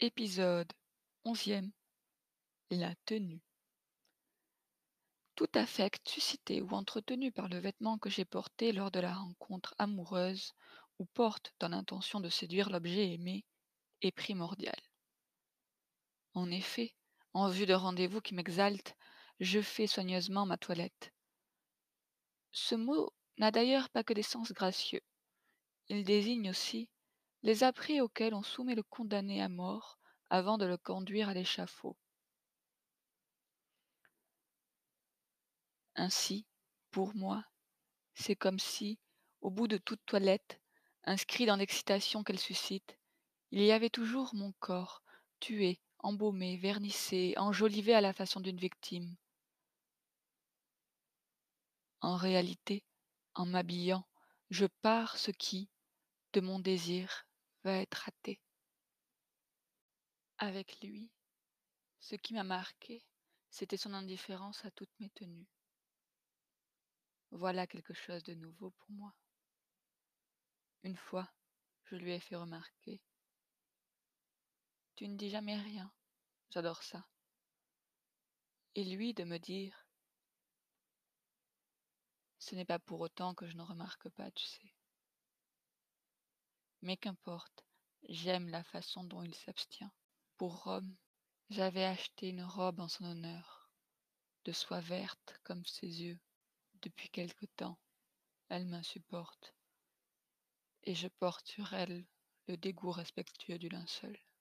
Épisode onzième La tenue. Tout affect suscité ou entretenu par le vêtement que j'ai porté lors de la rencontre amoureuse ou porte dans l'intention de séduire l'objet aimé est primordial. En effet, en vue de rendez-vous qui m'exalte, je fais soigneusement ma toilette. Ce mot n'a d'ailleurs pas que des sens gracieux. Il désigne aussi les apprêts auxquels on soumet le condamné à mort avant de le conduire à l'échafaud. Ainsi, pour moi, c'est comme si, au bout de toute toilette, inscrit dans l'excitation qu'elle suscite, il y avait toujours mon corps, tué, embaumé, vernissé, enjolivé à la façon d'une victime. En réalité, en m'habillant, je pars ce qui, de mon désir, va être raté. Avec lui, ce qui m'a marqué, c'était son indifférence à toutes mes tenues. Voilà quelque chose de nouveau pour moi. Une fois, je lui ai fait remarquer. Tu ne dis jamais rien, j'adore ça. Et lui de me dire. Ce n'est pas pour autant que je ne remarque pas, tu sais. Mais qu'importe, j'aime la façon dont il s'abstient. Pour Rome, j'avais acheté une robe en son honneur, de soie verte comme ses yeux. Depuis quelque temps, elle m'insupporte, et je porte sur elle le dégoût respectueux du linceul.